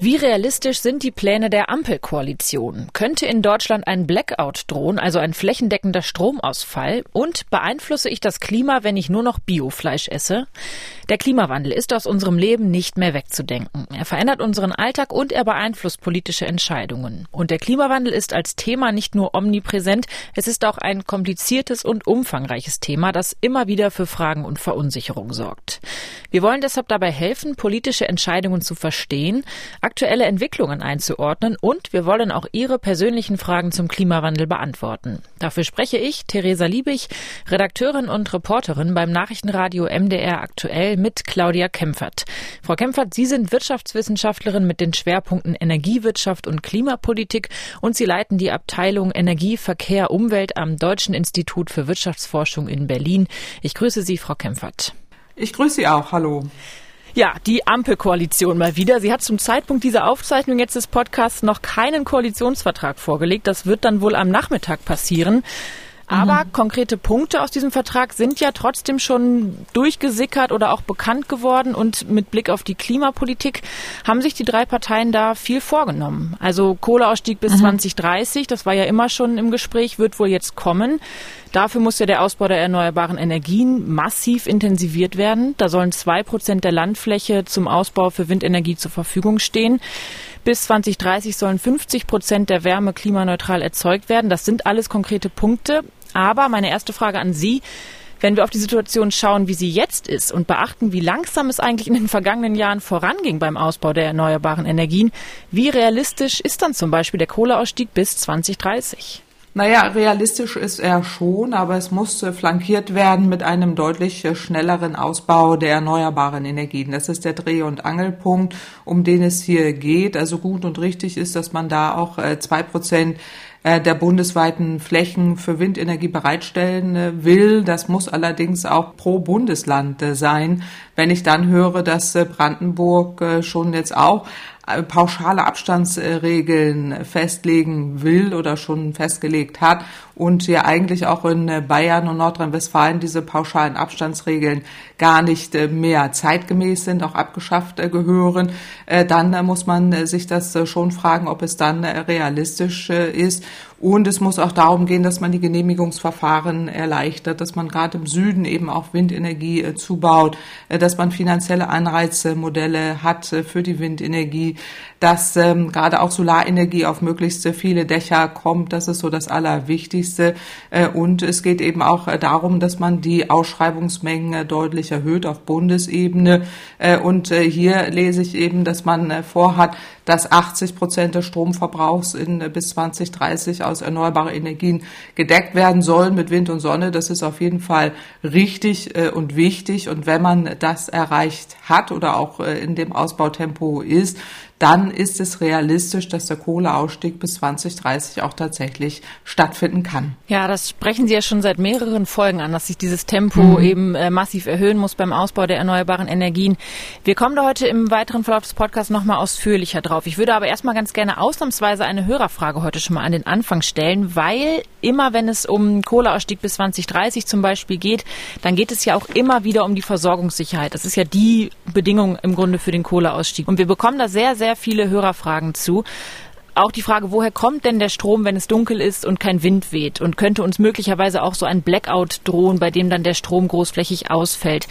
Wie realistisch sind die Pläne der Ampelkoalition? Könnte in Deutschland ein Blackout drohen, also ein flächendeckender Stromausfall? Und beeinflusse ich das Klima, wenn ich nur noch Biofleisch esse? Der Klimawandel ist aus unserem Leben nicht mehr wegzudenken. Er verändert unseren Alltag und er beeinflusst politische Entscheidungen. Und der Klimawandel ist als Thema nicht nur omnipräsent, es ist auch ein kompliziertes und umfangreiches Thema, das immer wieder für Fragen und Verunsicherung sorgt. Wir wollen deshalb dabei helfen, politische Entscheidungen zu verstehen, aktuelle Entwicklungen einzuordnen und wir wollen auch Ihre persönlichen Fragen zum Klimawandel beantworten. Dafür spreche ich, Theresa Liebig, Redakteurin und Reporterin beim Nachrichtenradio MDR aktuell mit Claudia Kempfert. Frau Kempfert, Sie sind Wirtschaftswissenschaftlerin mit den Schwerpunkten Energiewirtschaft und Klimapolitik und Sie leiten die Abteilung Energie, Verkehr, Umwelt am Deutschen Institut für Wirtschaftsforschung in Berlin. Ich grüße Sie, Frau Kempfert. Ich grüße Sie auch. Hallo. Ja, die Ampelkoalition mal wieder. Sie hat zum Zeitpunkt dieser Aufzeichnung jetzt des Podcasts noch keinen Koalitionsvertrag vorgelegt. Das wird dann wohl am Nachmittag passieren. Aber mhm. konkrete Punkte aus diesem Vertrag sind ja trotzdem schon durchgesickert oder auch bekannt geworden. Und mit Blick auf die Klimapolitik haben sich die drei Parteien da viel vorgenommen. Also Kohleausstieg bis mhm. 2030, das war ja immer schon im Gespräch, wird wohl jetzt kommen. Dafür muss ja der Ausbau der erneuerbaren Energien massiv intensiviert werden. Da sollen zwei Prozent der Landfläche zum Ausbau für Windenergie zur Verfügung stehen. Bis 2030 sollen 50 Prozent der Wärme klimaneutral erzeugt werden. Das sind alles konkrete Punkte. Aber meine erste Frage an Sie, wenn wir auf die Situation schauen, wie sie jetzt ist und beachten, wie langsam es eigentlich in den vergangenen Jahren voranging beim Ausbau der erneuerbaren Energien, wie realistisch ist dann zum Beispiel der Kohleausstieg bis 2030? Naja, realistisch ist er schon, aber es muss flankiert werden mit einem deutlich schnelleren Ausbau der erneuerbaren Energien. Das ist der Dreh- und Angelpunkt, um den es hier geht. Also gut und richtig ist, dass man da auch äh, zwei Prozent der bundesweiten Flächen für Windenergie bereitstellen äh, will. Das muss allerdings auch pro Bundesland sein. Wenn ich dann höre, dass Brandenburg schon jetzt auch pauschale Abstandsregeln festlegen will oder schon festgelegt hat und ja eigentlich auch in Bayern und Nordrhein-Westfalen diese pauschalen Abstandsregeln gar nicht mehr zeitgemäß sind, auch abgeschafft äh, gehören, äh, dann muss man sich das schon fragen, ob es dann realistisch äh, ist. Und es muss auch darum gehen, dass man die Genehmigungsverfahren erleichtert, dass man gerade im Süden eben auch Windenergie zubaut, dass man finanzielle Anreizmodelle hat für die Windenergie, dass ähm, gerade auch Solarenergie auf möglichst viele Dächer kommt. Das ist so das Allerwichtigste. Äh, und es geht eben auch äh, darum, dass man die Ausschreibungsmengen äh, deutlich erhöht auf Bundesebene. Äh, und äh, hier lese ich eben, dass man äh, vorhat, dass 80 Prozent des Stromverbrauchs in, bis 2030 aus erneuerbaren Energien gedeckt werden sollen mit Wind und Sonne. Das ist auf jeden Fall richtig und wichtig. Und wenn man das erreicht hat oder auch in dem Ausbautempo ist, dann ist es realistisch, dass der Kohleausstieg bis 2030 auch tatsächlich stattfinden kann. Ja, das sprechen Sie ja schon seit mehreren Folgen an, dass sich dieses Tempo mhm. eben äh, massiv erhöhen muss beim Ausbau der erneuerbaren Energien. Wir kommen da heute im weiteren Verlauf des Podcasts nochmal ausführlicher drauf. Ich würde aber erstmal ganz gerne ausnahmsweise eine Hörerfrage heute schon mal an den Anfang stellen, weil immer wenn es um Kohleausstieg bis 2030 zum Beispiel geht, dann geht es ja auch immer wieder um die Versorgungssicherheit. Das ist ja die Bedingung im Grunde für den Kohleausstieg. Und wir bekommen da sehr, sehr sehr viele Hörerfragen zu. Auch die Frage, woher kommt denn der Strom, wenn es dunkel ist und kein Wind weht? Und könnte uns möglicherweise auch so ein Blackout drohen, bei dem dann der Strom großflächig ausfällt?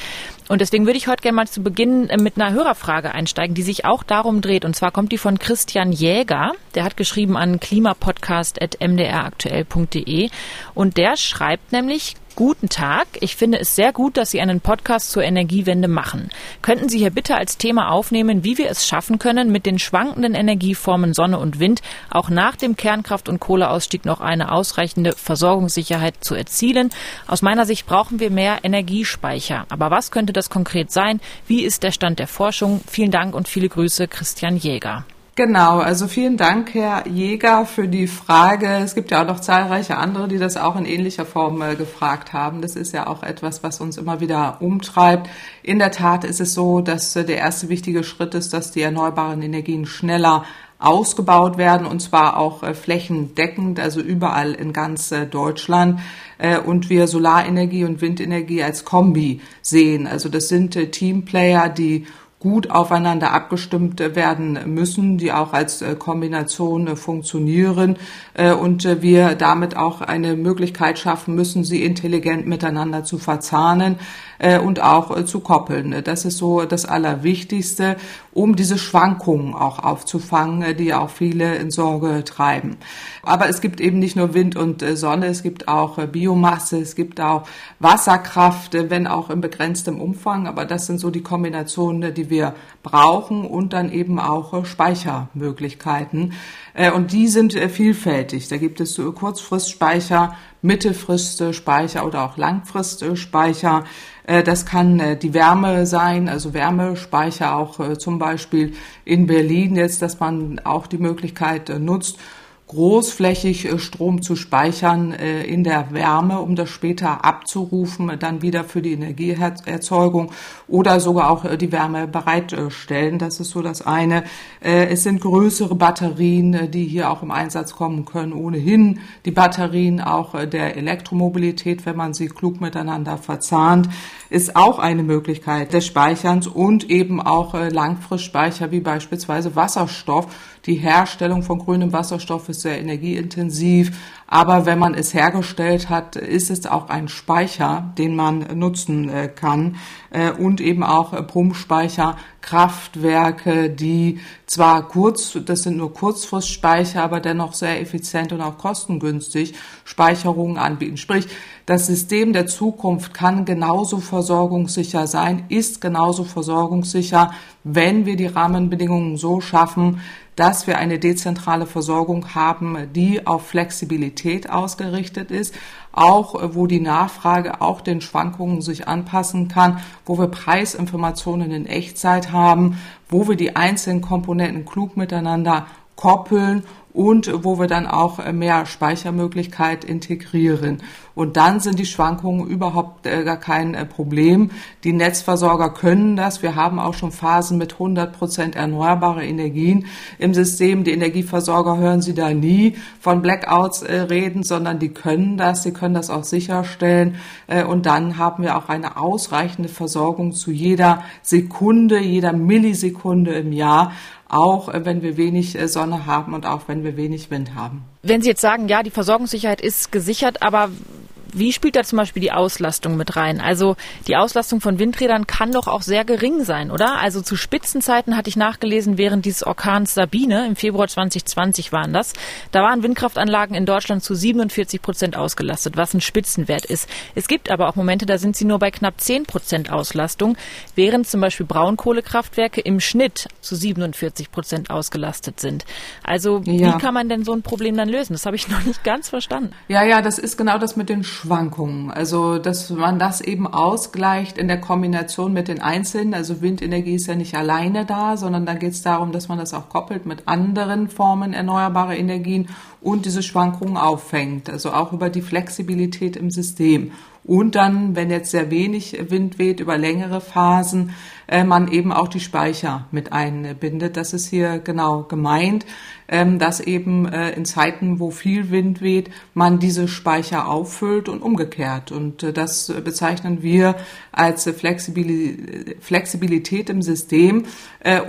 Und deswegen würde ich heute gerne mal zu Beginn äh, mit einer Hörerfrage einsteigen, die sich auch darum dreht. Und zwar kommt die von Christian Jäger. Der hat geschrieben an klimapodcast.mdraktuell.de. Und der schreibt nämlich, Guten Tag. Ich finde es sehr gut, dass Sie einen Podcast zur Energiewende machen. Könnten Sie hier bitte als Thema aufnehmen, wie wir es schaffen können, mit den schwankenden Energieformen Sonne und Wind auch nach dem Kernkraft- und Kohleausstieg noch eine ausreichende Versorgungssicherheit zu erzielen? Aus meiner Sicht brauchen wir mehr Energiespeicher. Aber was könnte das konkret sein? Wie ist der Stand der Forschung? Vielen Dank und viele Grüße, Christian Jäger. Genau, also vielen Dank, Herr Jäger, für die Frage. Es gibt ja auch noch zahlreiche andere, die das auch in ähnlicher Form äh, gefragt haben. Das ist ja auch etwas, was uns immer wieder umtreibt. In der Tat ist es so, dass äh, der erste wichtige Schritt ist, dass die erneuerbaren Energien schneller ausgebaut werden und zwar auch äh, flächendeckend, also überall in ganz äh, Deutschland. und wir Solarenergie und Windenergie als Kombi sehen. Also das sind Teamplayer, die gut aufeinander abgestimmt werden müssen, die auch als äh, Kombination äh, funktionieren und wir damit auch eine Möglichkeit schaffen müssen, sie intelligent miteinander zu verzahnen und auch zu koppeln. Das ist so das Allerwichtigste, um diese Schwankungen auch aufzufangen, die auch viele in Sorge treiben. Aber es gibt eben nicht nur Wind und Sonne, es gibt auch Biomasse, es gibt auch Wasserkraft, wenn auch in begrenztem Umfang. Aber das sind so die Kombinationen, die wir brauchen und dann eben auch äh, Speichermöglichkeiten. Äh, und die sind äh, vielfältig. Da gibt es Kurzfristspeicher, Mittelfristspeicher oder auch Langfristspeicher. Das kann die Wärme sein, also Wärmespeicher auch zum Beispiel in Berlin jetzt, dass man auch die Möglichkeit nutzt, großflächig äh, Strom zu speichern äh, in der Wärme, um das später abzurufen, dann wieder für die Energieerzeugung oder sogar auch äh, die Wärme bereitstellen. Das ist so das eine. Es sind größere Batterien, die hier auch im Einsatz kommen können. Ohnehin die Batterien auch der Elektromobilität, wenn man sie klug miteinander verzahnt, ist auch eine Möglichkeit des Speicherns und eben auch Langfristspeicher wie beispielsweise Wasserstoff. Die Herstellung von grünem Wasserstoff ist sehr energieintensiv, aber wenn man es hergestellt hat, ist es auch ein Speicher, den man nutzen äh, kann äh, und eben auch äh, Pumpspeicher, Kraftwerke, die zwar kurz, das sind nur Kurzfristspeicher, aber dennoch sehr effizient und auch kostengünstig Speicherungen anbieten. Sprich, das System der Zukunft kann genauso versorgungssicher sein, ist genauso versorgungssicher, wenn wir die Rahmenbedingungen so schaffen, dass wir eine dezentrale Versorgung haben, die auf Flexibilität ausgerichtet ist, auch äh, wo die Nachfrage auch den Schwankungen sich anpassen kann, wo wir Preisinformationen in Echtzeit haben, wo wir die einzelnen Komponenten klug miteinander koppeln und wo wir dann auch äh, mehr Speichermöglichkeit integrieren. Und dann sind die Schwankungen überhaupt äh, gar kein äh, Problem. Die Netzversorger können das. Wir haben auch schon Phasen mit 100 Prozent erneuerbare Energien im System. Die Energieversorger hören Sie da nie von Blackouts reden, sondern die können das. Sie können das auch sicherstellen. Und dann haben wir auch eine ausreichende Versorgung zu jeder Sekunde, jeder Millisekunde im Jahr auch äh, wenn wir wenig äh, Sonne haben und auch wenn wir wenig Wind haben. Wenn Sie jetzt sagen, ja, die Versorgungssicherheit ist gesichert, aber wie spielt da zum Beispiel die Auslastung mit rein? Also die Auslastung von Windrädern kann doch auch sehr gering sein, oder? Also zu Spitzenzeiten hatte ich nachgelesen, während dieses Orkans Sabine, im Februar 2020 waren das, da waren Windkraftanlagen in Deutschland zu 47 Prozent ausgelastet, was ein Spitzenwert ist. Es gibt aber auch Momente, da sind sie nur bei knapp 10 Prozent Auslastung, während zum Beispiel Braunkohlekraftwerke im Schnitt zu 47 Prozent ausgelastet sind. Also ja. wie kann man denn so ein Problem dann lösen? Das habe ich noch nicht ganz verstanden. Ja, ja, das ist genau das mit den Schwankungen. Also, dass man das eben ausgleicht in der Kombination mit den Einzelnen. Also Windenergie ist ja nicht alleine da, sondern da geht es darum, dass man das auch koppelt mit anderen Formen erneuerbarer Energien und diese Schwankungen auffängt. Also auch über die Flexibilität im System. Und dann, wenn jetzt sehr wenig Wind weht über längere Phasen, äh, man eben auch die Speicher mit einbindet. Das ist hier genau gemeint, ähm, dass eben äh, in Zeiten, wo viel Wind weht, man diese Speicher auffüllt und umgekehrt. Und äh, das bezeichnen wir als Flexibilität im System.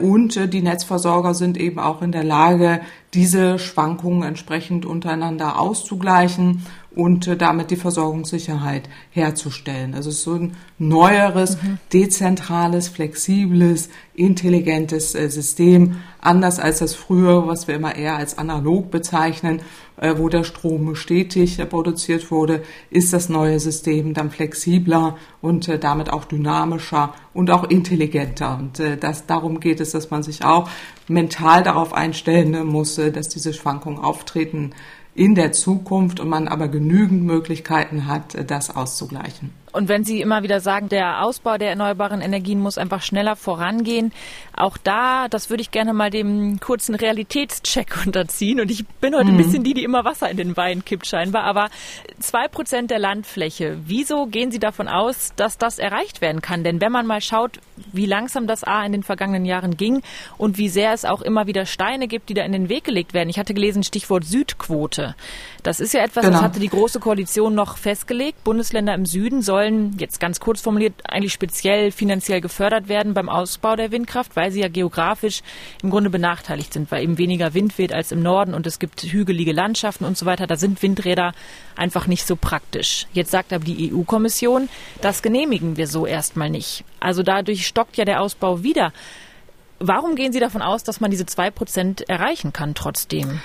Und die Netzversorger sind eben auch in der Lage, diese Schwankungen entsprechend untereinander auszugleichen und äh, damit die Versorgungssicherheit herzustellen. Also es ist so ein neueres, mhm. dezentrales, flexibles, intelligentes äh, System, anders als das früher, was wir immer eher als analog bezeichnen, äh, wo der Strom stetig produziert wurde, ist das neue System dann flexibler und damit auch dynamischer und auch intelligenter. Und das, darum geht es, dass man sich auch mental darauf einstellen muss, dass diese Schwankungen auftreten in der Zukunft und man aber genügend Möglichkeiten hat, das auszugleichen. Und wenn Sie immer wieder sagen, der Ausbau der erneuerbaren Energien muss einfach schneller vorangehen, auch da, das würde ich gerne mal dem kurzen Realitätscheck unterziehen. Und ich bin heute mhm. ein bisschen die, die immer Wasser in den Wein kippt scheinbar. Aber zwei Prozent der Landfläche, wieso gehen Sie davon aus, dass das erreicht werden kann? Denn wenn man mal schaut, wie langsam das A in den vergangenen Jahren ging und wie sehr es auch immer wieder Steine gibt, die da in den Weg gelegt werden. Ich hatte gelesen, Stichwort Südquote. Das ist ja etwas, genau. das hatte die Große Koalition noch festgelegt. Bundesländer im Süden sollen, jetzt ganz kurz formuliert, eigentlich speziell finanziell gefördert werden beim Ausbau der Windkraft, weil sie ja geografisch im Grunde benachteiligt sind, weil eben weniger Wind weht als im Norden und es gibt hügelige Landschaften und so weiter. Da sind Windräder einfach nicht so praktisch. Jetzt sagt aber die EU-Kommission, das genehmigen wir so erstmal nicht. Also dadurch stockt ja der Ausbau wieder. Warum gehen Sie davon aus, dass man diese zwei Prozent erreichen kann trotzdem?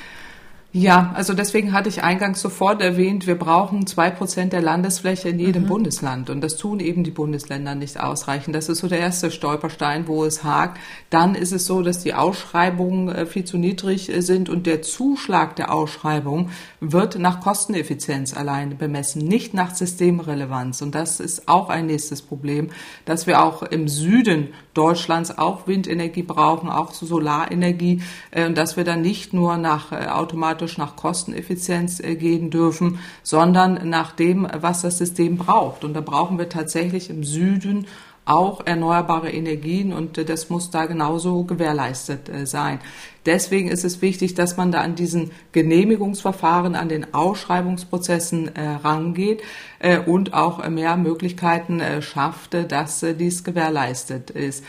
Ja, also deswegen hatte ich eingangs sofort erwähnt, wir brauchen zwei Prozent der Landesfläche in jedem mhm. Bundesland. Und das tun eben die Bundesländer nicht ausreichend. Das ist so der erste Stolperstein, wo es hakt. Dann ist es so, dass die Ausschreibungen äh, viel zu niedrig äh, sind und der Zuschlag der Ausschreibung wird nach Kosteneffizienz alleine bemessen, nicht nach Systemrelevanz. Und das ist auch ein nächstes Problem, dass wir auch im Süden Deutschlands auch Windenergie brauchen, auch Solarenergie, äh, und dass wir dann nicht nur nach automatisch automatisch nach Kosteneffizienz äh, gehen dürfen, sondern nach dem, was das System braucht. Und da brauchen wir tatsächlich im Süden auch erneuerbare Energien und äh, das muss da genauso gewährleistet äh, sein. Deswegen ist es wichtig, dass man da an diesen Genehmigungsverfahren, an den Ausschreibungsprozessen äh, rangeht und auch mehr Möglichkeiten schafft, dass dies gewährleistet ist.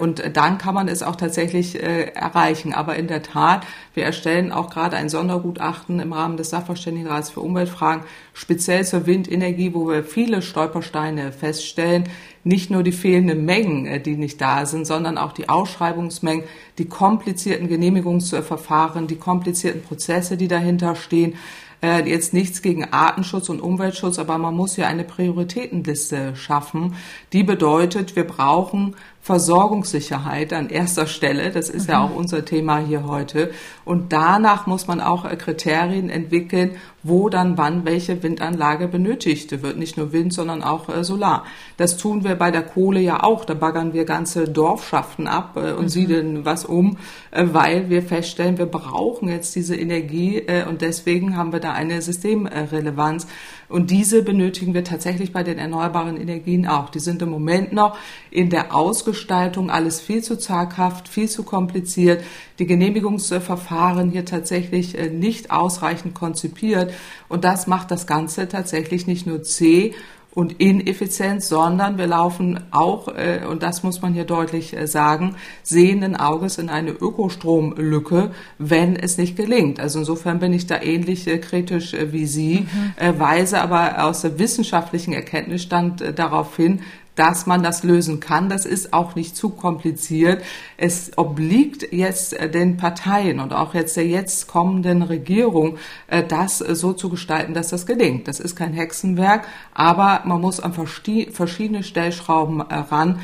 Und dann kann man es auch tatsächlich erreichen. Aber in der Tat, wir erstellen auch gerade ein Sondergutachten im Rahmen des Sachverständigenrats für Umweltfragen, speziell zur Windenergie, wo wir viele Stolpersteine feststellen. Nicht nur die fehlenden Mengen, die nicht da sind, sondern auch die Ausschreibungsmengen, die komplizierten Genehmigungsverfahren, die komplizierten Prozesse, die dahinter stehen. Äh, jetzt nichts gegen Artenschutz und Umweltschutz, aber man muss ja eine Prioritätenliste schaffen. Die bedeutet, wir brauchen Versorgungssicherheit an erster Stelle. Das ist mhm. ja auch unser Thema hier heute. Und danach muss man auch Kriterien entwickeln, wo dann wann welche Windanlage benötigt wird. Nicht nur Wind, sondern auch äh, Solar. Das tun wir bei der Kohle ja auch. Da baggern wir ganze Dorfschaften ab äh, und mhm. siedeln was um, äh, weil wir feststellen, wir brauchen jetzt diese Energie und deswegen haben wir da eine Systemrelevanz. Und diese benötigen wir tatsächlich bei den erneuerbaren Energien auch. Die sind im Moment noch in der Ausgestaltung alles viel zu zaghaft, viel zu kompliziert. Die Genehmigungsverfahren hier tatsächlich äh, nicht ausreichend konzipiert. Und das macht das Ganze tatsächlich nicht nur zäh und ineffizient, sondern wir laufen auch, äh, und das muss man hier deutlich äh, sagen, sehenden Auges in eine Ökostromlücke, wenn es nicht gelingt. Also insofern bin ich da ähnlich äh, kritisch wie Sie, mhm. Weise aber aus der wissenschaftlichen Erkenntnisstand darauf hin, dass man das lösen kann. Das ist auch nicht zu kompliziert. Es obliegt jetzt äh, den Parteien und auch jetzt der jetzt kommenden Regierung, äh, das so zu gestalten, dass das gelingt. Das ist kein Hexenwerk, aber man muss an verschiedene Stellschrauben äh, ran,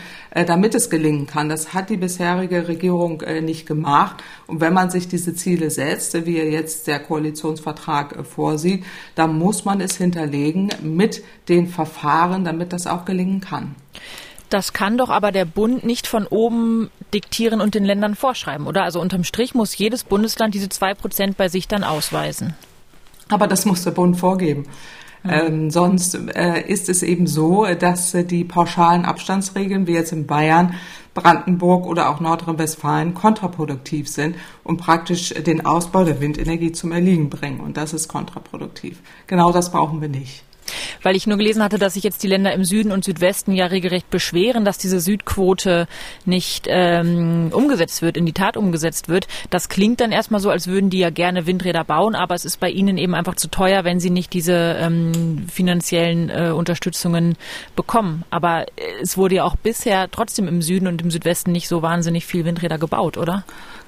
damit es gelingen kann. Das hat die bisherige Regierung nicht gemacht. Und wenn man sich diese Ziele setzt, wie jetzt der Koalitionsvertrag vorsieht, dann muss man es hinterlegen mit den Verfahren, damit das auch gelingen kann. Das kann doch aber der Bund nicht von oben diktieren und den Ländern vorschreiben, oder? Also unterm Strich muss jedes Bundesland diese zwei Prozent bei sich dann ausweisen. Aber das muss der Bund vorgeben. Mhm. Ähm, sonst äh, ist es eben so, dass äh, die pauschalen Abstandsregeln, wie jetzt in Bayern, Brandenburg oder auch Nordrhein-Westfalen kontraproduktiv sind und praktisch den Ausbau der Windenergie zum Erliegen bringen. Und das ist kontraproduktiv. Genau das brauchen wir nicht. Weil ich nur gelesen hatte, dass sich jetzt die Länder im Süden und Südwesten ja regelrecht beschweren, dass diese Südquote nicht ähm, umgesetzt wird, in die Tat umgesetzt wird. Das klingt dann erstmal so, als würden die ja gerne Windräder bauen, aber es ist bei ihnen eben einfach zu teuer, wenn sie nicht diese ähm, finanziellen äh, Unterstützungen bekommen. Aber äh, es wurde ja auch bisher trotzdem im Süden und im Südwesten nicht so wahnsinnig viel Windräder gebaut, oder?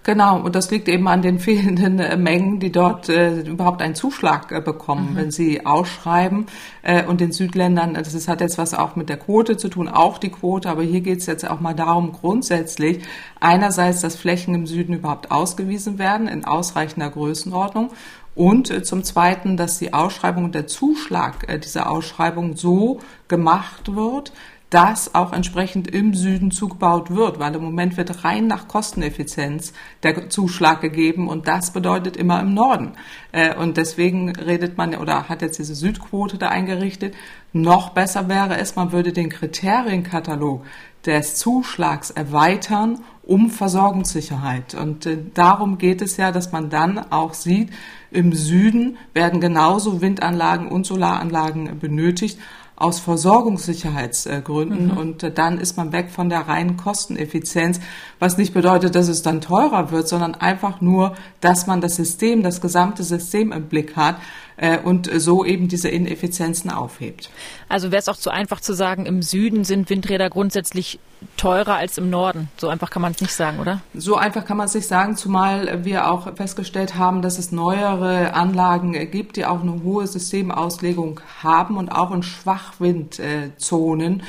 Genau, und das liegt eben an den fehlenden äh, Mengen, die dort äh, überhaupt einen Zuschlag äh, bekommen, mhm. wenn sie ausschreiben. Äh, und den Südländern, das ist, hat jetzt was auch mit der Quote zu tun, auch die Quote, aber hier geht es jetzt auch mal darum, grundsätzlich einerseits, dass Flächen im Süden überhaupt ausgewiesen werden in ausreichender Größenordnung Und äh, zum Zweiten, dass die Ausschreibung und der Zuschlag äh, dieser Ausschreibung so gemacht wird, dass auch entsprechend im Süden zugebaut wird, weil im Moment wird rein nach Kosteneffizienz der Zuschlag gegeben und das bedeutet immer im Norden. Äh, und deswegen redet man oder hat jetzt diese Südquote da eingerichtet. Noch besser wäre es, man würde den Kriterienkatalog des Zuschlags erweitern um Versorgungssicherheit. Und äh, darum geht es ja, dass man dann auch sieht, im Süden werden genauso Windanlagen und Solaranlagen benötigt aus Versorgungssicherheitsgründen mhm. und äh, dann ist man weg von der reinen Kosteneffizienz, was nicht bedeutet, dass es dann teurer wird, sondern einfach nur, dass man das System, das gesamte System im Blick hat äh, und so eben diese Ineffizienzen aufhebt. Also wäre es auch zu einfach zu sagen, im Süden sind Windräder grundsätzlich teurer als im Norden. So einfach kann man es nicht sagen, oder? So einfach kann man es nicht sagen, zumal wir auch festgestellt haben, dass es neuere Anlagen gibt, die auch eine hohe Systemauslegung haben und auch in Schwachwindzonen äh,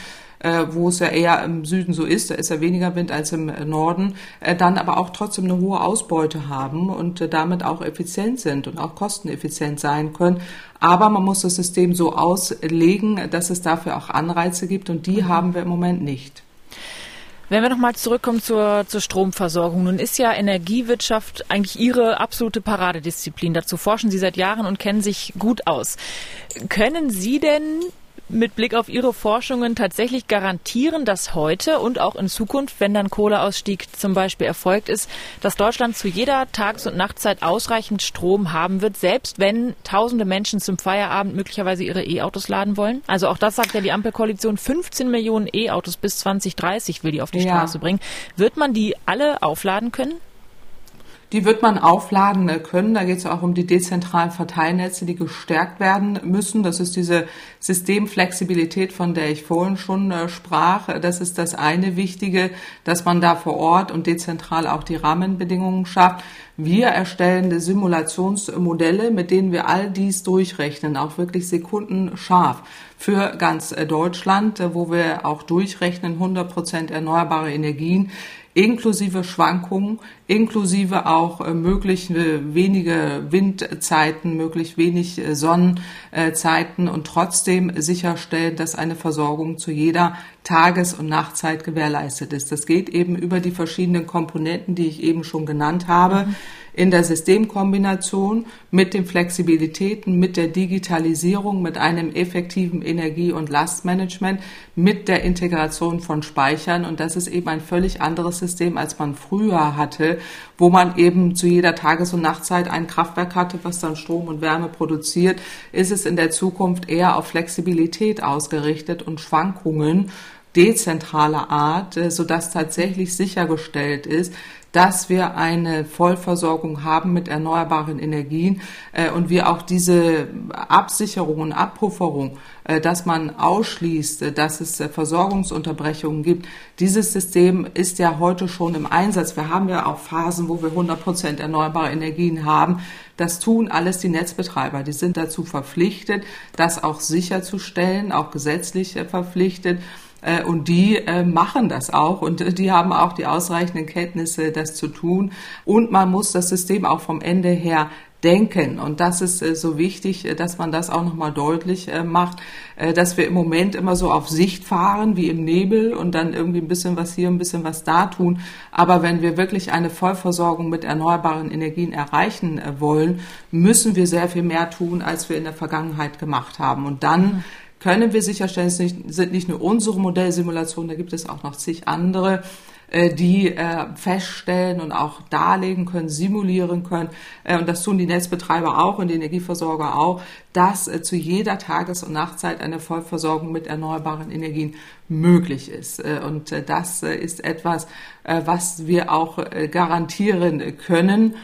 wo es ja eher im Süden so ist, da ist ja weniger Wind als im Norden, äh, dann aber auch trotzdem eine hohe Ausbeute haben und äh, damit auch effizient sind und auch kosteneffizient sein können. Aber man muss das System so auslegen, dass es dafür auch Anreize gibt und die mhm. haben wir im Moment nicht. Wenn wir nochmal zurückkommen zur, zur Stromversorgung. Nun ist ja Energiewirtschaft eigentlich Ihre absolute Paradedisziplin. Dazu forschen Sie seit Jahren und kennen sich gut aus. Können Sie denn mit Blick auf Ihre Forschungen tatsächlich garantieren, dass heute und auch in Zukunft, wenn dann Kohleausstieg zum Beispiel erfolgt ist, dass Deutschland zu jeder Tages- und Nachtzeit ausreichend Strom haben wird, selbst wenn tausende Menschen zum Feierabend möglicherweise ihre E-Autos laden wollen? Also auch das sagt ja die Ampelkoalition, 15 Millionen E-Autos bis 2030 will die auf die ja. Straße bringen. Wird man die alle aufladen können? Die wird man aufladen können. Da geht es auch um die dezentralen Verteilnetze, die gestärkt werden müssen. Das ist diese Systemflexibilität, von der ich vorhin schon äh, sprach. Das ist das eine Wichtige, dass man da vor Ort und dezentral auch die Rahmenbedingungen schafft. Wir erstellen Simulationsmodelle, mit denen wir all dies durchrechnen, auch wirklich sekundenscharf für ganz äh, Deutschland, äh, wo wir auch durchrechnen 100 Prozent erneuerbare Energien inklusive Schwankungen, inklusive auch äh, mögliche wenige Windzeiten, möglich wenig äh, Sonnenzeiten und trotzdem sicherstellen, dass eine Versorgung zu jeder Tages- und Nachtzeit gewährleistet ist. Das geht eben über die verschiedenen Komponenten, die ich eben schon genannt habe. Mhm in der Systemkombination mit den Flexibilitäten, mit der Digitalisierung, mit einem effektiven Energie- und Lastmanagement, mit der Integration von Speichern. Und das ist eben ein völlig anderes System, als man früher hatte, wo man eben zu jeder Tages- und Nachtzeit ein Kraftwerk hatte, was dann Strom und Wärme produziert, ist es in der Zukunft eher auf Flexibilität ausgerichtet und Schwankungen dezentraler Art, äh, sodass tatsächlich sichergestellt ist, dass wir eine Vollversorgung haben mit erneuerbaren Energien äh, und wir auch diese Absicherung und Abpufferung, äh, dass man ausschließt, äh, dass es äh, Versorgungsunterbrechungen gibt. Dieses System ist ja heute schon im Einsatz. Wir haben ja auch Phasen, wo wir 100 Prozent erneuerbare Energien haben. Das tun alles die Netzbetreiber. Die sind dazu verpflichtet, das auch sicherzustellen, auch gesetzlich äh, verpflichtet. Äh, und die äh, machen das auch und äh, die haben auch die ausreichenden Kenntnisse, das zu tun. Und man muss das System auch vom Ende her denken. Und das ist so wichtig, dass man das auch nochmal deutlich macht, dass wir im Moment immer so auf Sicht fahren, wie im Nebel und dann irgendwie ein bisschen was hier, ein bisschen was da tun. Aber wenn wir wirklich eine Vollversorgung mit erneuerbaren Energien erreichen wollen, müssen wir sehr viel mehr tun, als wir in der Vergangenheit gemacht haben. Und dann können wir sicherstellen, es sind nicht nur unsere Modellsimulationen, da gibt es auch noch zig andere, äh, die äh, feststellen und auch darlegen können, simulieren können, äh, und das tun die Netzbetreiber auch und die Energieversorger auch, dass zu jeder Tages- und Nachtzeit eine Vollversorgung mit erneuerbaren Energien möglich ist. Und das ist etwas, was wir auch garantieren können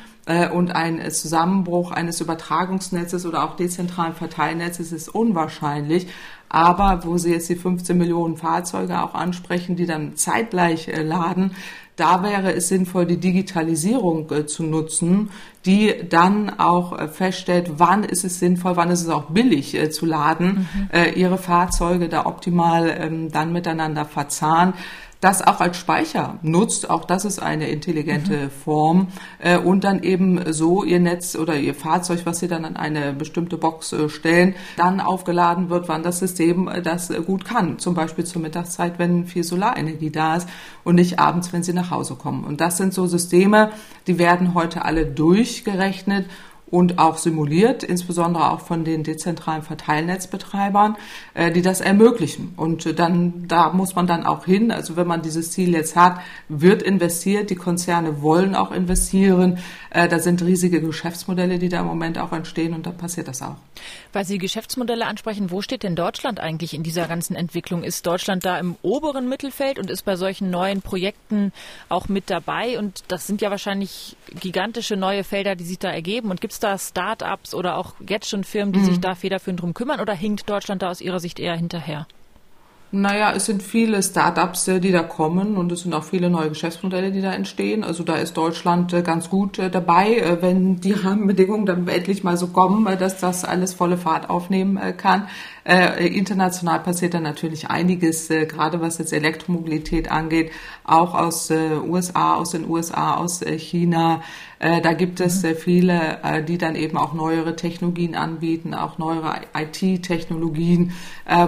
und ein Zusammenbruch eines Übertragungsnetzes oder auch dezentralen Verteilnetzes ist unwahrscheinlich. Aber wo Sie jetzt die 15 Millionen Fahrzeuge auch ansprechen, die dann zeitgleich äh, laden, da wäre es sinnvoll, die Digitalisierung äh, zu nutzen, die dann auch äh, feststellt, wann ist es sinnvoll, wann ist es auch billig zu laden, mhm. ihre Fahrzeuge da optimal ähm, dann miteinander verzahnt. Das auch als Speicher nutzt. Auch das ist eine intelligente mhm. Form. Äh, und dann eben so ihr Netz oder ihr Fahrzeug, was sie dann an eine bestimmte Box äh, stellen, dann aufgeladen wird, wann das System äh, das gut kann. Zum Beispiel zur Mittagszeit, wenn viel Solarenergie da ist und nicht abends, wenn sie nach Hause kommen. Und das sind so Systeme, die werden heute alle durchgerechnet und auch simuliert, insbesondere auch von den dezentralen Verteilnetzbetreibern, äh, die das ermöglichen. Und äh, dann, da muss man dann auch hin. Also wenn man dieses Ziel jetzt hat, wird investiert, die Konzerne wollen auch investieren. Äh, da sind riesige Geschäftsmodelle, die da im Moment auch entstehen und da passiert das auch. Weil Sie Geschäftsmodelle ansprechen, wo steht denn Deutschland eigentlich in dieser ganzen Entwicklung? Ist Deutschland da im oberen Mittelfeld und ist bei solchen neuen Projekten auch mit dabei? Und das sind ja wahrscheinlich gigantische neue Felder, die sich da ergeben. Und gibt es da Start-ups oder auch jetzt schon Firmen, die mhm. sich da federführend drum kümmern? Oder hinkt Deutschland da aus Ihrer Sicht eher hinterher? Naja, es sind viele Startups, äh, die da kommen und es sind auch viele neue Geschäftsmodelle, die da entstehen. Also da ist Deutschland äh, ganz gut äh, dabei, wenn die Rahmenbedingungen dann endlich mal so kommen, dass das alles volle Fahrt aufnehmen kann. International passiert da natürlich einiges, gerade was jetzt Elektromobilität angeht, auch aus USA, aus den USA, aus China. Da gibt es viele, die dann eben auch neuere Technologien anbieten, auch neuere IT-Technologien,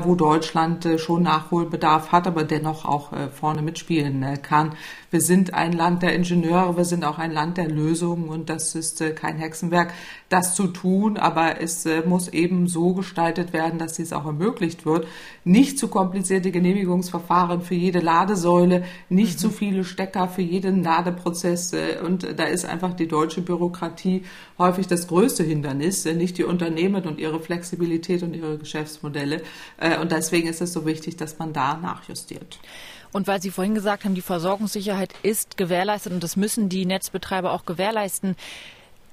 wo Deutschland schon Nachholbedarf hat, aber dennoch auch äh, vorne mitspielen äh, kann. Wir sind ein Land der Ingenieure, wir sind auch ein Land der Lösungen und das ist äh, kein Hexenwerk, das zu tun, aber es äh, muss eben so gestaltet werden, dass dies auch ermöglicht wird. Nicht zu komplizierte Genehmigungsverfahren für jede Ladesäule, nicht mhm. zu viele Stecker für jeden Ladeprozess äh, und da ist einfach die deutsche Bürokratie häufig das größte Hindernis, nicht die Unternehmen und ihre Flexibilität und ihre Geschäftsmodelle und deswegen ist es so wichtig, dass man da nachjustiert. Und weil Sie vorhin gesagt haben, die Versorgungssicherheit ist gewährleistet und das müssen die Netzbetreiber auch gewährleisten.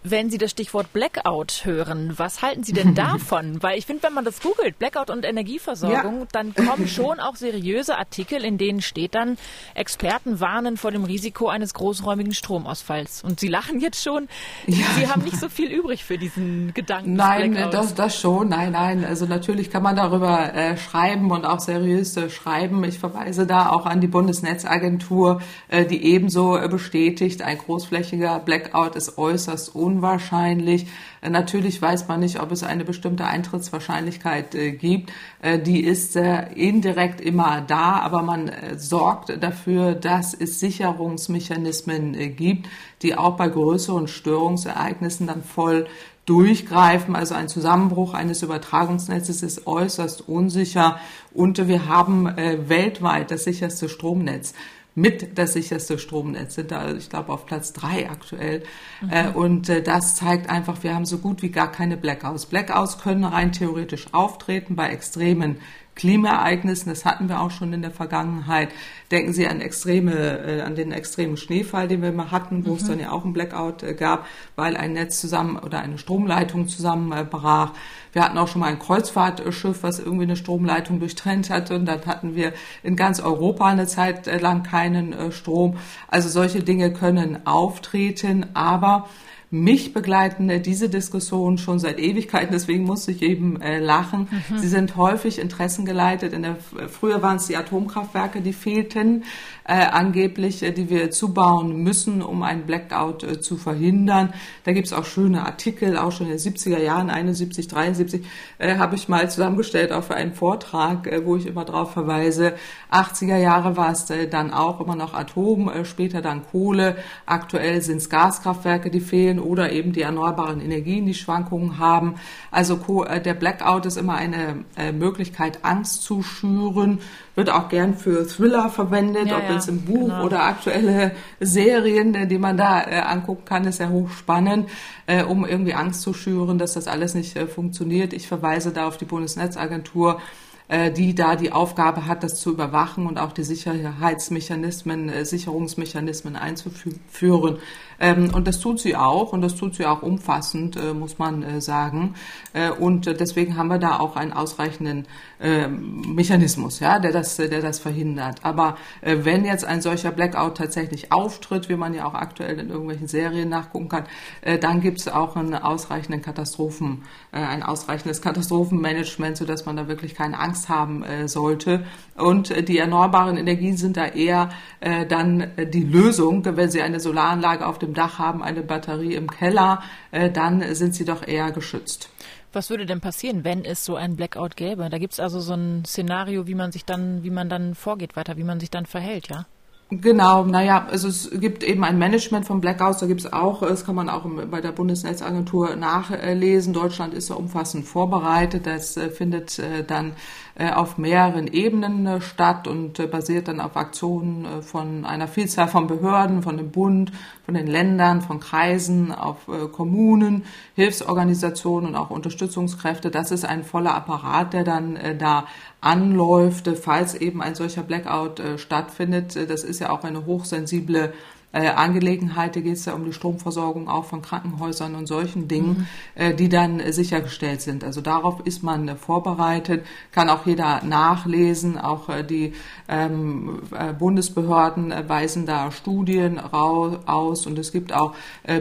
Wenn Sie das Stichwort Blackout hören, was halten Sie denn davon? Weil ich finde, wenn man das googelt, Blackout und Energieversorgung, ja. dann kommen schon auch seriöse Artikel, in denen steht dann, Experten warnen vor dem Risiko eines großräumigen Stromausfalls. Und Sie lachen jetzt schon. Ja. Sie haben nicht so viel übrig für diesen Gedanken. Nein, das, das schon. Nein, nein. Also natürlich kann man darüber äh, schreiben und auch seriös äh, schreiben. Ich verweise da auch an die Bundesnetzagentur, äh, die ebenso äh, bestätigt, ein großflächiger Blackout ist äußerst un unwahrscheinlich. Äh, natürlich weiß man nicht, ob es eine bestimmte Eintrittswahrscheinlichkeit äh, gibt. Äh, die ist indirekt immer da, aber man sorgt dafür, dass es Sicherungsmechanismen gibt, die auch bei größeren Störungsereignissen dann voll durchgreifen. Also ein Zusammenbruch eines Übertragungsnetzes ist äußerst unsicher und wir haben weltweit das sicherste Stromnetz mit das sicherste Stromnetz, sind da, ich glaube, auf Platz drei aktuell. Mhm. Äh, und äh, das zeigt einfach, wir haben so gut wie gar keine Blackouts. Blackouts können rein theoretisch auftreten bei extremen Klimaereignissen, das hatten wir auch schon in der Vergangenheit. Denken Sie an extreme, äh, an den extremen Schneefall, den wir mal hatten, wo mhm. es dann ja auch einen Blackout äh, gab, weil ein Netz zusammen oder eine Stromleitung zusammenbrach. Wir hatten auch schon mal ein Kreuzfahrtschiff, was irgendwie eine Stromleitung durchtrennt hatte und dann hatten wir in ganz Europa eine Zeit lang keinen äh, Strom. Also solche Dinge können auftreten, aber mich begleiten äh, diese Diskussionen schon seit Ewigkeiten, deswegen musste ich eben äh, lachen. Mhm. Sie sind häufig interessengeleitet. In der, früher waren es die Atomkraftwerke, die fehlten äh, angeblich, äh, die wir zubauen müssen, um einen Blackout äh, zu verhindern. Da gibt es auch schöne Artikel, auch schon in den 70er Jahren, 71, 73, äh, habe ich mal zusammengestellt auch für einen Vortrag, äh, wo ich immer darauf verweise. 80er Jahre war es äh, dann auch immer noch Atom, äh, später dann Kohle. Aktuell sind es Gaskraftwerke, die fehlen oder eben die erneuerbaren Energien, die Schwankungen haben. Also äh, der Blackout ist immer eine äh, Möglichkeit, Angst zu schüren, wird auch gern für Thriller verwendet, ja, ob es im Buch genau. oder aktuelle Serien, äh, die man da äh, angucken kann, ist ja hochspannend, äh, um irgendwie Angst zu schüren, dass das alles nicht äh, funktioniert. Ich verweise da auf die Bundesnetzagentur, die da die Aufgabe hat, das zu überwachen und auch die Sicherheitsmechanismen, Sicherungsmechanismen einzuführen. Ähm, und das tut sie auch und das tut sie auch umfassend, äh, muss man äh, sagen. Äh, und deswegen haben wir da auch einen ausreichenden Mechanismus, ja, der das, der das verhindert. Aber wenn jetzt ein solcher Blackout tatsächlich auftritt, wie man ja auch aktuell in irgendwelchen Serien nachgucken kann, dann gibt es auch einen ausreichenden Katastrophen, ein ausreichendes Katastrophenmanagement, sodass man da wirklich keine Angst haben sollte. Und die erneuerbaren Energien sind da eher dann die Lösung, wenn Sie eine Solaranlage auf dem Dach haben, eine Batterie im Keller, äh, dann sind sie doch eher geschützt. Was würde denn passieren, wenn es so ein Blackout gäbe? Da gibt es also so ein Szenario, wie man sich dann, wie man dann vorgeht weiter, wie man sich dann verhält, ja? Genau, naja, also es gibt eben ein Management von Blackouts, da gibt es auch, das kann man auch bei der Bundesnetzagentur nachlesen. Deutschland ist da umfassend vorbereitet. Das äh, findet äh, dann äh, auf mehreren Ebenen statt und basiert dann auf Aktionen von einer Vielzahl von Behörden, von dem Bund, von den Ländern, von Kreisen, auf Kommunen, Hilfsorganisationen und auch Unterstützungskräfte. Das ist ein voller Apparat, der dann da anläuft, falls eben ein solcher Blackout stattfindet. Das ist ja auch eine hochsensible äh, Angelegenheit. Hier geht es ja um die Stromversorgung auch von Krankenhäusern und solchen Dingen, mhm. äh, die dann äh, sichergestellt sind. Also darauf ist man äh, vorbereitet, kann auch jeder nachlesen. Auch äh, die ähm, äh, Bundesbehörden weisen da Studien aus und es gibt auch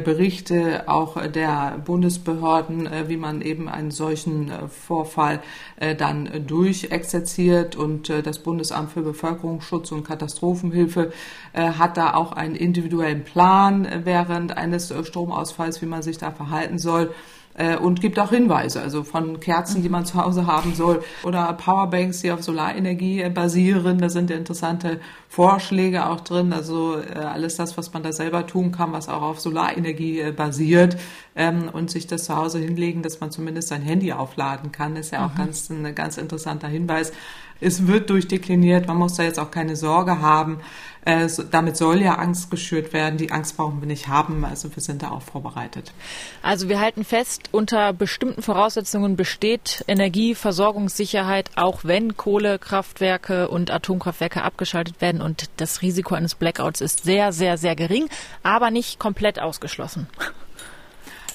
Berichte auch der Bundesbehörden, wie man eben einen solchen Vorfall dann durchexerziert und das Bundesamt für Bevölkerungsschutz und Katastrophenhilfe hat da auch ein individuelles individuellen Plan während eines äh, Stromausfalls, wie man sich da verhalten soll äh, und gibt auch Hinweise, also von Kerzen, die man zu Hause haben soll oder Powerbanks, die auf Solarenergie äh, basieren. Da sind ja interessante Vorschläge auch drin. Also alles das, was man da selber tun kann, was auch auf Solarenergie basiert ähm, und sich das zu Hause hinlegen, dass man zumindest sein Handy aufladen kann, ist ja auch mhm. ganz ein ganz interessanter Hinweis. Es wird durchdekliniert, man muss da jetzt auch keine Sorge haben. Äh, so, damit soll ja Angst geschürt werden. Die Angst brauchen wir nicht haben. Also wir sind da auch vorbereitet. Also wir halten fest, unter bestimmten Voraussetzungen besteht Energieversorgungssicherheit, auch wenn Kohlekraftwerke und Atomkraftwerke abgeschaltet werden. Und das Risiko eines Blackouts ist sehr, sehr, sehr gering, aber nicht komplett ausgeschlossen.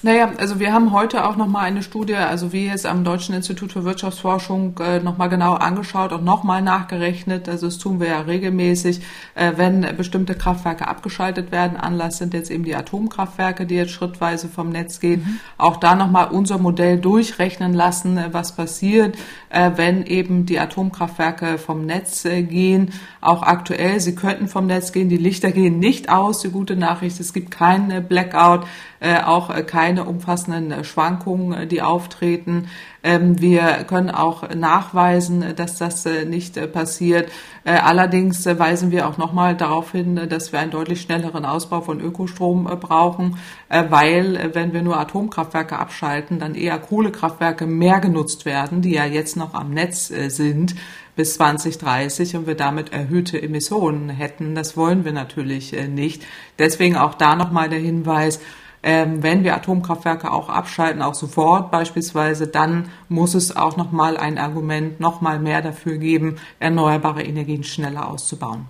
Naja, also wir haben heute auch nochmal eine Studie, also wie es am Deutschen Institut für Wirtschaftsforschung äh, nochmal genau angeschaut und nochmal nachgerechnet. Also das tun wir ja regelmäßig, äh, wenn bestimmte Kraftwerke abgeschaltet werden. Anlass sind jetzt eben die Atomkraftwerke, die jetzt schrittweise vom Netz gehen. Mhm. Auch da nochmal unser Modell durchrechnen lassen, äh, was passiert, äh, wenn eben die Atomkraftwerke vom Netz äh, gehen. Auch aktuell, sie könnten vom Netz gehen, die Lichter gehen nicht aus. Die gute Nachricht, es gibt keinen äh, Blackout, auch keine umfassenden Schwankungen, die auftreten. Ähm, wir können auch nachweisen, dass das nicht passiert. Allerdings weisen wir auch nochmal darauf hin, dass wir einen deutlich schnelleren Ausbau von Ökostrom brauchen, weil wenn wir nur Atomkraftwerke abschalten, dann eher Kohlekraftwerke mehr genutzt werden, die ja jetzt noch am Netz sind bis 2030 und wir damit erhöhte Emissionen hätten. Das wollen wir natürlich äh, nicht. Deswegen auch da nochmal der Hinweis, ähm, wenn wir Atomkraftwerke auch abschalten, auch sofort beispielsweise, dann muss es auch nochmal ein Argument, nochmal mehr dafür geben, erneuerbare Energien schneller auszubauen.